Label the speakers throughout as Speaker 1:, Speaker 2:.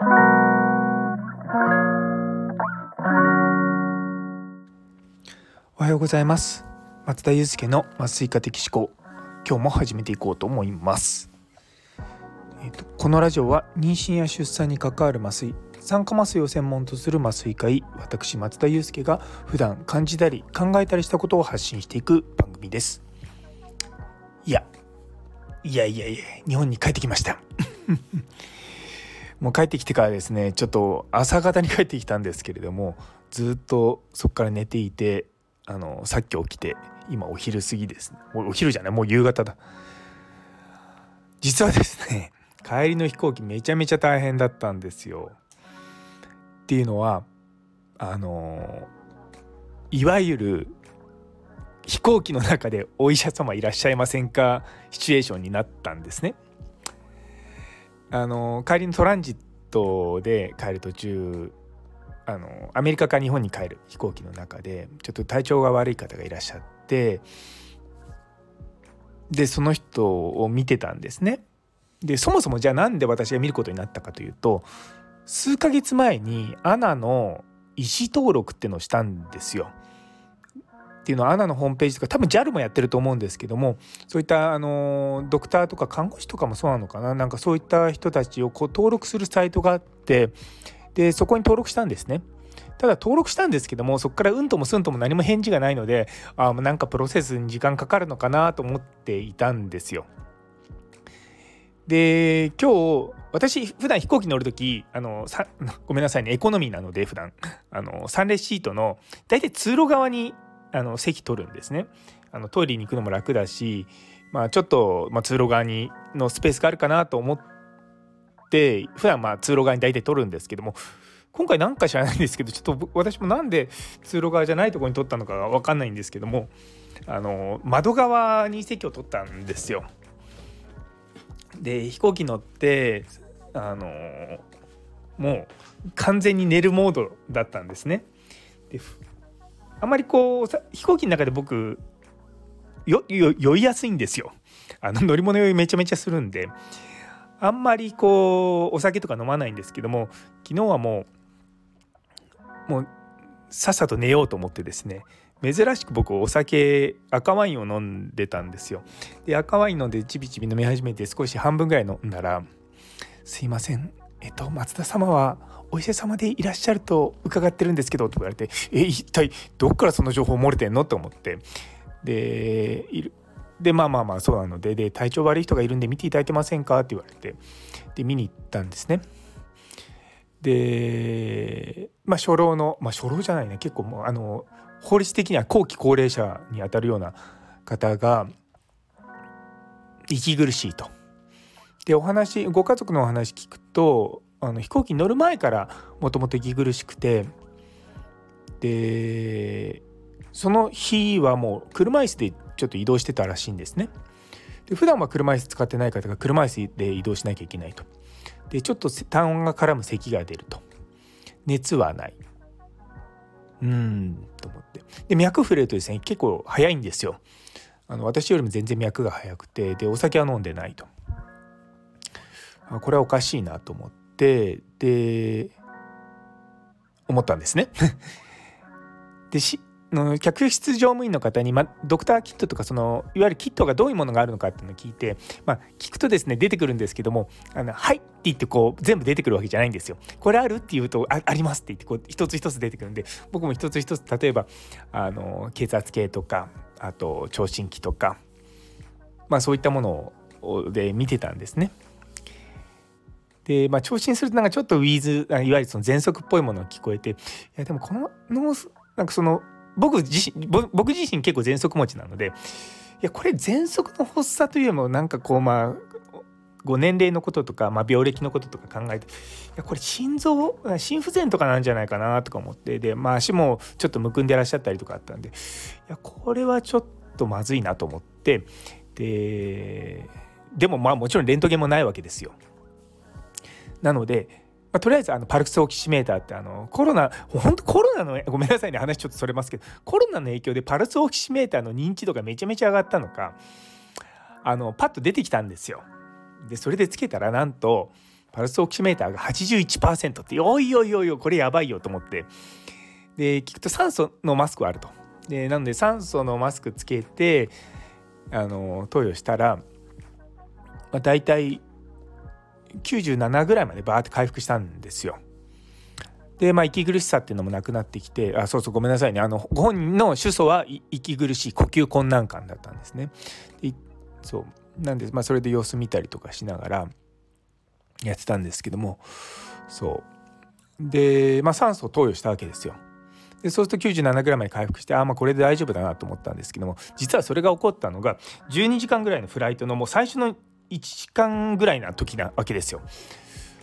Speaker 1: おはようございます。松田祐介の麻酔科的思考。今日も始めていこうと思います。えーと、このラジオは妊娠や出産に関わる麻酔酸化麻酔を専門とする麻酔科医私松田祐介が普段感じたり考えたりしたことを発信していく番組です。いやいやいやいや日本に帰ってきました。もう帰ってきてからですねちょっと朝方に帰ってきたんですけれどもずっとそこから寝ていてあのさっき起きて今お昼過ぎですねお昼じゃないもう夕方だ実はですね帰りの飛行機めちゃめちゃ大変だったんですよ。っていうのはあのいわゆる飛行機の中でお医者様いらっしゃいませんかシチュエーションになったんですね。あの帰りのトランジットで帰る途中あのアメリカか日本に帰る飛行機の中でちょっと体調が悪い方がいらっしゃってでその人を見てたんですね。でそもそもじゃあなんで私が見ることになったかというと数ヶ月前にアナの医師登録ってのをしたんですよ。っていうのはアナのホームページとか多分 JAL もやってると思うんですけどもそういったあのドクターとか看護師とかもそうなのかな？なんかそういった人たちをこう登録するサイトがあってでそこに登録したんですね。ただ登録したんですけどもそこからうんともすんとも何も返事がないのであなんかプロセスに時間かかるのかなと思っていたんですよ。で今日私普段飛行機乗る時あのさごめんなさいねエコノミーなので普段あの3列シートの大体通路側にあの席取るんですねあのトイレに行くのも楽だし、まあ、ちょっと、まあ、通路側にのスペースがあるかなと思って普段まあ通路側に大体取るんですけども今回何か知らないんですけどちょっと私もなんで通路側じゃないとこに取ったのか分かんないんですけどもあの窓側に席を取ったんですよ。で飛行機乗ってあのもう完全に寝るモードだったんですね。であまりこう飛行機の中で僕酔いやすいんですよ。あの乗り物酔いめちゃめちゃするんであんまりこうお酒とか飲まないんですけども昨日はもうもうさっさと寝ようと思ってですね珍しく僕お酒赤ワインを飲んでたんですよで赤ワイン飲んでちびちび飲み始めて少し半分ぐらい飲んだら「すいませんえっと松田様はお医者様でいらっしゃると伺ってるんですけど」と言われて「え一体どっからその情報漏れてんの?」と思ってでいるでまあまあまあそうなのでで体調悪い人がいるんで見ていただいてませんか？って言われてで見に行ったんですね。でまあ初老のまあ初老じゃないね結構もうあの法律的には後期高齢者にあたるような方が息苦しいと。でお話ご家族のお話聞くとあの飛行機に乗る前からもともと息苦しくてでその日はもう車椅子でちょっと移動してたらしいんですね。で普段は車椅子使ってない方が車椅子で移動しなきゃいけないと。でちょっと単音が絡む咳が出ると。熱はない。うんと思ってで脈触れるとですね結構早いんですよあの私よりも全然脈が速くてでお酒は飲んでないとあこれはおかしいなと思っててで思ったんですね でしの客室乗務員の方に、ま、ドクターキットとかそのいわゆるキットがどういうものがあるのかっていうのを聞いて、まあ、聞くとですね出てくるんですけども「あのはい」って言ってこう全部出てくるわけじゃないんですよ。これあるって言うと「ああります」って言ってこう一つ一つ出てくるんで僕も一つ一つ例えばあの血圧計とかあと聴診器とか、まあ、そういったものをで見てたんですね。で、まあ、聴診するとなんかちょっとウィーズいわゆるその喘息っぽいものが聞こえていやでもこのノースなんかその僕自身僕自身結構喘息持ちなのでいやこれ喘息の発作というよりもなんかこうまあご年齢のこととか、まあ、病歴のこととか考えていやこれ心臓心不全とかなんじゃないかなとか思ってで、まあ、足もちょっとむくんでらっしゃったりとかあったんでいやこれはちょっとまずいなと思ってででもまあもちろんレントゲンもないわけですよ。なのでまあ、とりあえずあのパルスオキシメーターってあのコロナ本当コロナのごめんなさいね話ちょっとそれますけどコロナの影響でパルスオキシメーターの認知度がめちゃめちゃ上がったのかあのパッと出てきたんですよ。でそれでつけたらなんとパルスオキシメーターが81%っておいおいおいおいこれやばいよと思ってで聞くと酸素のマスクあると。でなので酸素のマスクつけてあの投与したら、まあ、大体97ぐらいまでバーって回復したんですよ。でまあ息苦しさっていうのもなくなってきてあそうそうごめんなさいねあのご本人の主訴は息苦しい呼吸困難感だったんですね。でそうなんで、まあ、それで様子見たりとかしながらやってたんですけどもそうで、まあ、酸素を投与したわけですよ。でそうすると97ぐらいまで回復してあまあこれで大丈夫だなと思ったんですけども実はそれが起こったのが12時間ぐらいのフライトのもう最初の1時間ぐらいな時なわけですよ。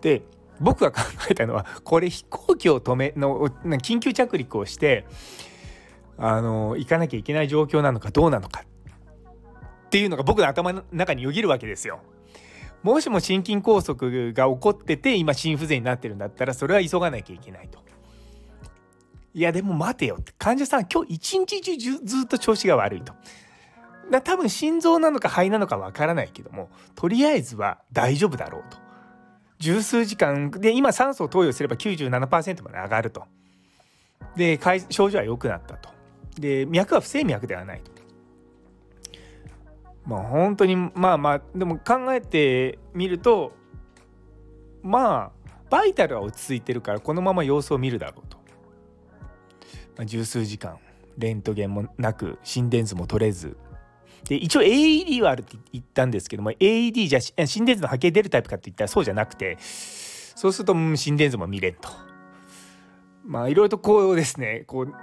Speaker 1: で僕が考えたのはこれ飛行機を止めの緊急着陸をしてあの行かなきゃいけない状況なのかどうなのかっていうのが僕の頭の中によぎるわけですよ。もしも心筋梗塞が起こってて今心不全になってるんだったらそれは急がなきゃいけないと。いやでも待てよって患者さん今日一日中ずっと調子が悪いと。だ多分心臓なのか肺なのかわからないけどもとりあえずは大丈夫だろうと。十数時間で今酸素を投与すれば97%まで上がると。で症状は良くなったと。で脈は不整脈ではないと。まあ本当にまあまあでも考えてみるとまあバイタルは落ち着いてるからこのまま様子を見るだろうと。まあ、十数時間レントゲンもなく心電図も取れずで一応 AED はあるって言ったんですけども AED じゃ心電図の波形出るタイプかって言ったらそうじゃなくてそうすると心電図も見れんと。まあいろいろとこうですねこう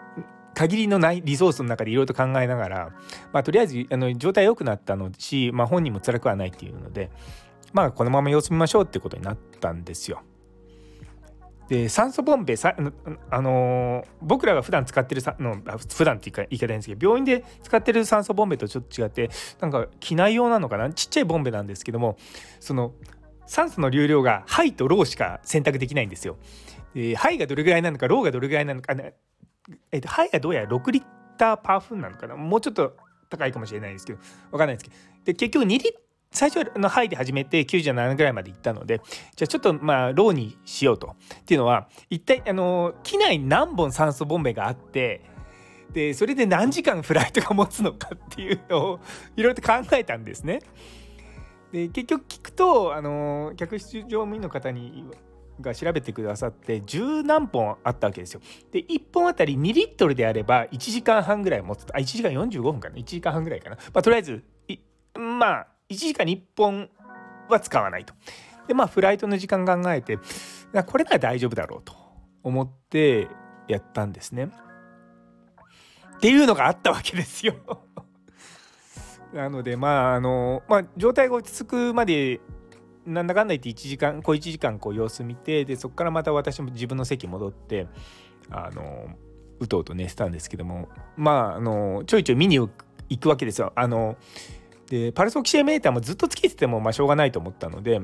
Speaker 1: 限りのないリソースの中でいろいろと考えながら、まあ、とりあえずあの状態良くなったのし、まあ、本人も辛くはないっていうので、まあ、このまま様子見ましょうってことになったんですよ。で酸素ボンベさあの僕らが普段使ってるさの普段って言い方ないんですけど病院で使ってる酸素ボンベとちょっと違ってなんか機内用なのかな？ちっちゃいボンベなんですけどもその酸素の流量がハイとローしか選択できないんですよ。でハイがどれぐらいなのかローがどれぐらいなのか、ね、えっと、ハイがどうやら6リッターパー分なのかな？もうちょっと高いかもしれないですけど分かんないですけど。で結局2リッ最初のハイで始めて97ぐらいまで行ったのでじゃあちょっとまあローにしようとっていうのは一体あの機内に何本酸素ボンベがあってでそれで何時間フライトが持つのかっていうのをいろいろと考えたんですね。で結局聞くとあの客室乗務員の方にが調べてくださって十何本あったわけですよ。で1本あたり2リットルであれば1時間半ぐらい持つあ1時間45分かな1時間半ぐらいかな、まあ、とりあえずまあ1時間に1本は使わないと。でまあフライトの時間考えてこれなら大丈夫だろうと思ってやったんですね。っていうのがあったわけですよ なのでまああのまあ状態が落ち着くまでなんだかんだ言って1時間こう1時間こう様子見てでそこからまた私も自分の席戻ってあのうとうと寝てたんですけどもまああのちょいちょい見に行くわけですよ。あのでパルスオキシエメーターもずっとつけててもまあしょうがないと思ったので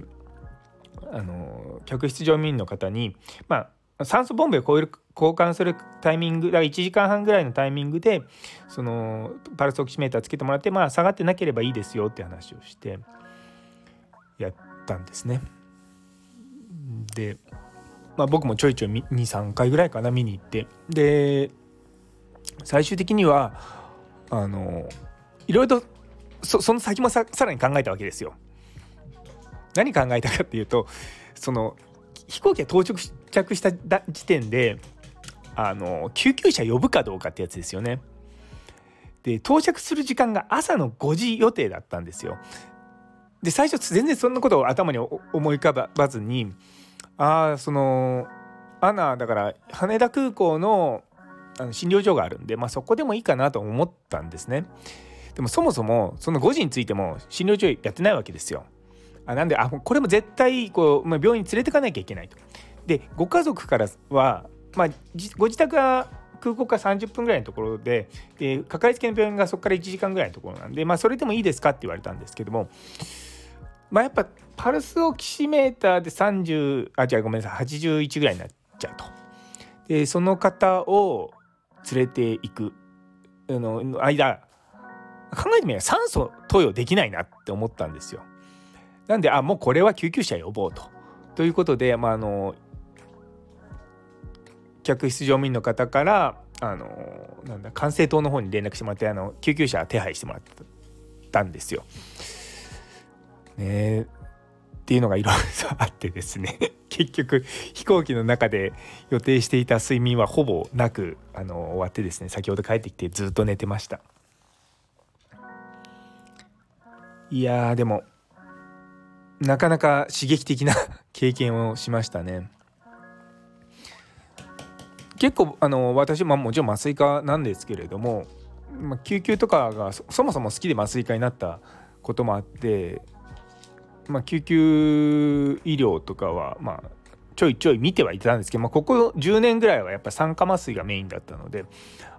Speaker 1: あの客室乗務員の方に、まあ、酸素ボンベを超える交換するタイミングだから1時間半ぐらいのタイミングでそのパルスオキシメーターつけてもらって、まあ、下がってなければいいですよって話をしてやったんですね。で、まあ、僕もちょいちょい23回ぐらいかな見に行ってで最終的にはあのいろいろとそその先もささらに考えたわけですよ。何考えたかっていうとその飛行機が到着した時点であの救急車呼ぶかどうかってやつですよね。で到着する時間が朝の5時予定だったんですよ。で最初全然そんなことを頭に思い浮かばずにああそのアナだから羽田空港のあの診療所があるんで、まあ、そこでもいいかなと思ったんですね。でもそもそもその5時についても診療所やってないわけですよ。あなんであこれも絶対こう、まあ、病院に連れてかなきゃいけないと。でご家族からは、まあ、ご自宅が空港から30分ぐらいのところででかかりつけの病院がそこから1時間ぐらいのところなんで、まあ、それでもいいですかって言われたんですけども、まあ、やっぱパルスオキシメーターで30あじゃあごめんなさい81ぐらいになっちゃうと。でその方を連れていくあの間考えてみれば酸素投与できないなって思ったんですよ。なんであもうこれは救急車呼ぼうと。ということで、まあ、あの客室乗務員の方からあのなんだ管制塔の方に連絡してもらってあの救急車手配してもらったんですよ。ねっていうのがいろいろあってですね 結局飛行機の中で予定していた睡眠はほぼなくあの終わってですね先ほど帰ってきてずっと寝てましたいやでもなかなか刺激的な 経験をしましたね。結構あの私ももちろん麻酔科なんですけれども、まあ、救急とかがそもそも好きで麻酔科になったこともあってまあ、救急医療とかは、まあ、ちょいちょい見てはいたんですけど、まあ、ここ10年ぐらいはやっぱ酸化麻酔がメインだったので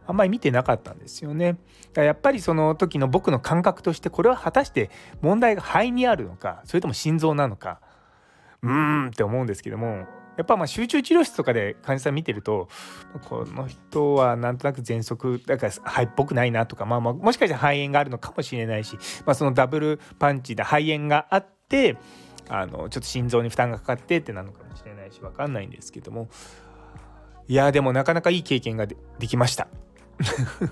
Speaker 1: あんまり見てなかったんですよね。だからやっぱりその時の僕の感覚としてこれは果たして問題が肺にあるのかそれとも心臓なのかうーんって思うんですけどもやっぱま集中治療室とかで患者さん見てるとこの人はなんとなく喘息だから肺っぽくないなとか、まあ、まあもしかしたら肺炎があるのかもしれないし、まあ、そのダブルパンチで肺炎があってあのちょっと心臓に負担がかかってってなるのかもしれないし分かんないんですけどもいやでもなかなかいい経験ができました。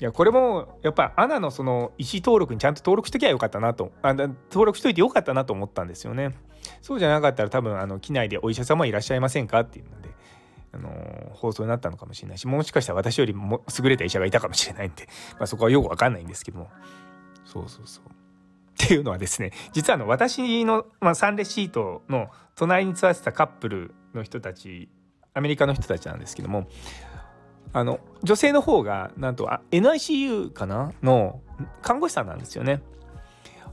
Speaker 1: いやこれもやっぱアナのその意思登録にちゃんと登録しときゃよかったなとあ登録しといてよかったなと思ったんですよね。そうじゃなかったら多分あの機内でお医者様いらっしゃいませんかっていうので、あの放送になったのかもしれないしもしかしたら私よりも優れた医者がいたかもしれないんで、まあ、そこはよくわかんないんですけどもそうそうそう。っていうのはですね実はあの私の、まあ、サンレシートの隣に座ってたカップルの人たちアメリカの人たちなんですけどもあの女性の方がなんとあ NICU かなの看護師さんなんですよね。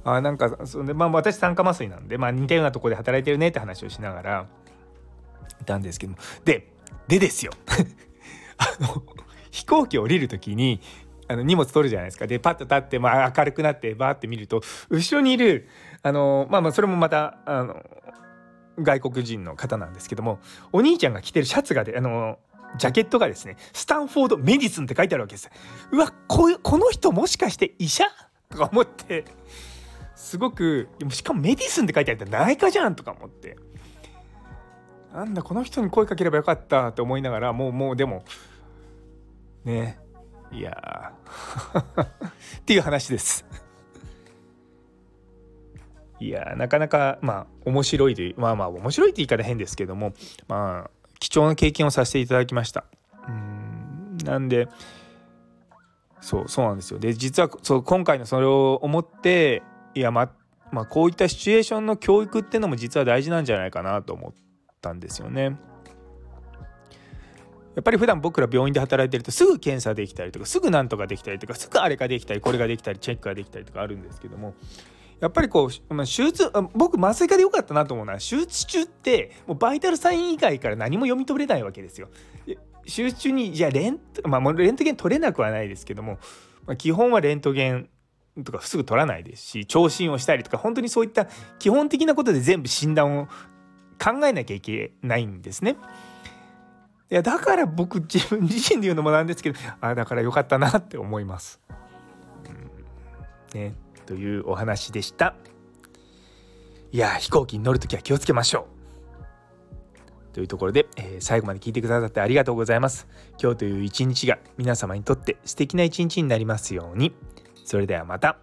Speaker 1: あなんかそで、まあ、私酸化麻酔なんで、まあ、似たようなとこで働いてるねって話をしながらいたんですけどもででですよ あの飛行機降りる時にあの荷物取るじゃないですか。でパッと立って、まあ、明るくなってバーって見ると後ろにいるあのまあまあそれもまたあの外国人の方なんですけどもお兄ちゃんが着てるシャツがであのジャケットがですね、スタンフォードメディスンって書いてあるわけです。うわ、こ、この人もしかして医者？とか思って、すごく、しかもメディスンって書いてあるって内科じゃん？とか思って、なんだ、この人に声かければよかったって思いながら、もう、もう、でも、ね、いや っていう話です。いやなかなかまあ面白いというまあまあ面白いって言い方変ですけどもまあ貴重な経験をさせていただきました。うんなんでそうそうなんですよ。で実はそう今回のそれを思っていやままあこういったシチュエーションの教育ってのも実は大事なんじゃないかなと思ったんですよね。やっぱり普段僕ら病院で働いてるとすぐ検査できたりとかすぐなんとかできたりとかすぐあれができたりこれができたりチェックができたりとかあるんですけどもやっぱりこう、ま、手術僕麻酔科でよかったなと思うのは手術中ってもうバイタルサイン以外から何も読み取れないわけですよ。手術中にじゃあレン,、まあ、レントゲン取れなくはないですけども、まあ、基本はレントゲンとかすぐ取らないですし聴診をしたりとか本当にそういった基本的なことで全部診断を考えなきゃいけないんですね。いやだから僕自分自身で言うのもなんですけどあだから良かったなって思います。うん、ね、というお話でした。いや飛行機に乗る時は気をつけましょう。というところで、えー、最後まで聞いてくださってありがとうございます。今日という一日が皆様にとって素敵な一日になりますように。それではまた。